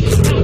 Música